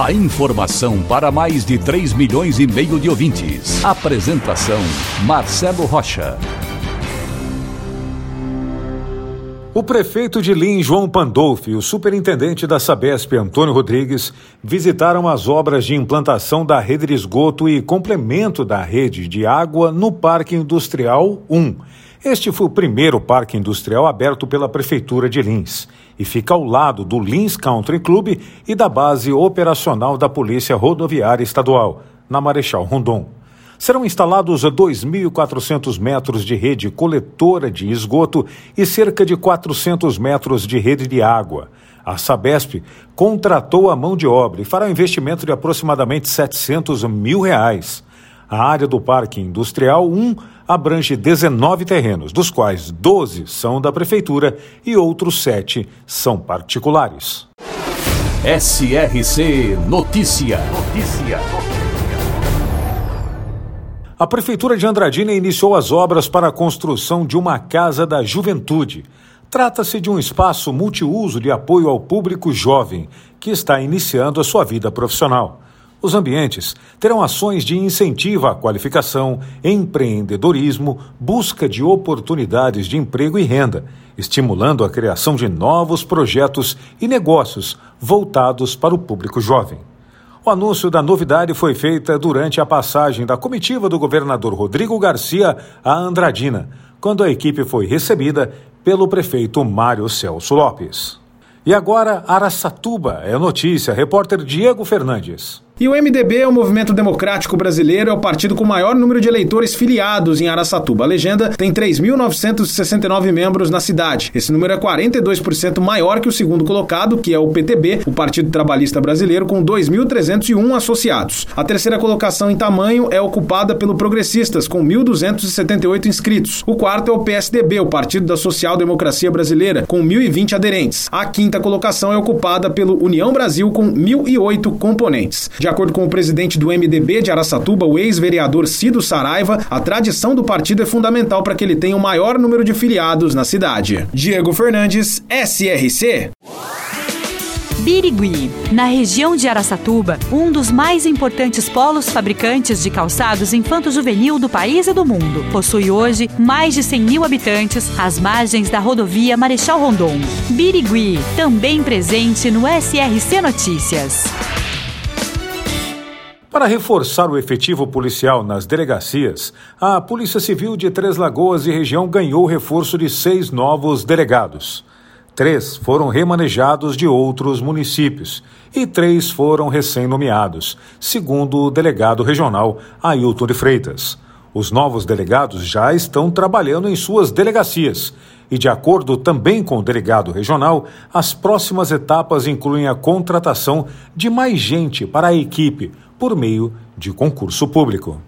A informação para mais de 3 milhões e meio de ouvintes. Apresentação Marcelo Rocha. O prefeito de Lins, João Pandolfi, e o superintendente da Sabesp, Antônio Rodrigues, visitaram as obras de implantação da rede de esgoto e complemento da rede de água no Parque Industrial 1. Este foi o primeiro parque industrial aberto pela Prefeitura de Lins e fica ao lado do Lins Country Club e da base operacional da Polícia Rodoviária Estadual, na Marechal Rondon serão instalados 2.400 metros de rede coletora de esgoto e cerca de 400 metros de rede de água. A Sabesp contratou a mão de obra e fará um investimento de aproximadamente 700 mil reais. A área do Parque Industrial 1 abrange 19 terrenos, dos quais 12 são da Prefeitura e outros 7 são particulares. SRC Notícia. Notícia. A Prefeitura de Andradina iniciou as obras para a construção de uma Casa da Juventude. Trata-se de um espaço multiuso de apoio ao público jovem que está iniciando a sua vida profissional. Os ambientes terão ações de incentivo à qualificação, empreendedorismo, busca de oportunidades de emprego e renda, estimulando a criação de novos projetos e negócios voltados para o público jovem. O anúncio da novidade foi feita durante a passagem da comitiva do governador Rodrigo Garcia a Andradina, quando a equipe foi recebida pelo prefeito Mário Celso Lopes. E agora, Araçatuba é notícia. Repórter Diego Fernandes. E o MDB é o Movimento Democrático Brasileiro, é o partido com maior número de eleitores filiados em Araçatuba. A legenda tem 3.969 membros na cidade. Esse número é 42% maior que o segundo colocado, que é o PTB, o Partido Trabalhista Brasileiro, com 2.301 associados. A terceira colocação em tamanho é ocupada pelo Progressistas, com 1.278 inscritos. O quarto é o PSDB, o Partido da Social Democracia Brasileira, com 1.020 aderentes. A quinta colocação é ocupada pelo União Brasil, com 1.008 componentes. De acordo com o presidente do MDB de Araçatuba, o ex-vereador Cido Saraiva, a tradição do partido é fundamental para que ele tenha o maior número de filiados na cidade. Diego Fernandes, SRC. Birigui, na região de Araçatuba, um dos mais importantes polos fabricantes de calçados infanto-juvenil do país e do mundo. Possui hoje mais de 100 mil habitantes às margens da rodovia Marechal Rondon. Birigui, também presente no SRC Notícias. Para reforçar o efetivo policial nas delegacias, a Polícia Civil de Três Lagoas e região ganhou reforço de seis novos delegados. Três foram remanejados de outros municípios e três foram recém-nomeados, segundo o delegado regional Ailton de Freitas. Os novos delegados já estão trabalhando em suas delegacias e, de acordo também com o delegado regional, as próximas etapas incluem a contratação de mais gente para a equipe por meio de concurso público.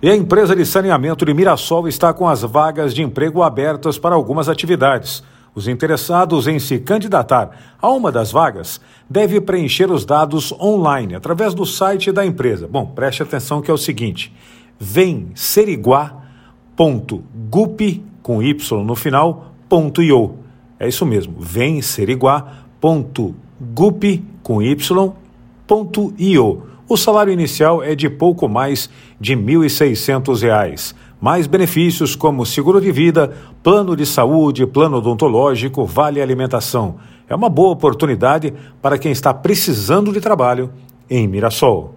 E a empresa de saneamento de Mirassol está com as vagas de emprego abertas para algumas atividades. Os interessados em se candidatar a uma das vagas devem preencher os dados online através do site da empresa. Bom, preste atenção que é o seguinte: venceriguá.gup com y no final ponto io. É isso mesmo, venceriguá.gup com y ponto io o salário inicial é de pouco mais de R$ 1.600, mais benefícios como seguro de vida, plano de saúde, plano odontológico, vale alimentação. É uma boa oportunidade para quem está precisando de trabalho em Mirassol.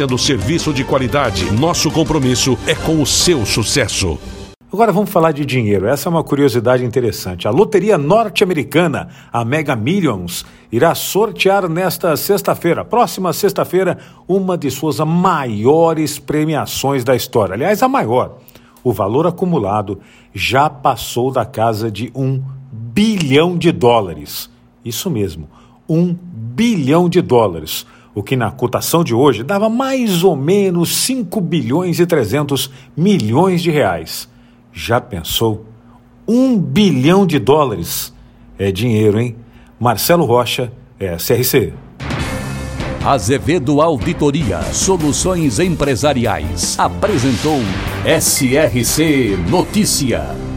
oferecendo serviço de qualidade. Nosso compromisso é com o seu sucesso. Agora vamos falar de dinheiro. Essa é uma curiosidade interessante. A loteria norte-americana, a Mega Millions, irá sortear nesta sexta-feira, próxima sexta-feira, uma de suas maiores premiações da história. Aliás, a maior. O valor acumulado já passou da casa de um bilhão de dólares. Isso mesmo, um bilhão de dólares. O que na cotação de hoje dava mais ou menos 5 bilhões e 300 milhões de reais. Já pensou? Um bilhão de dólares é dinheiro, hein? Marcelo Rocha, SRC. Azevedo Auditoria Soluções Empresariais apresentou SRC Notícia.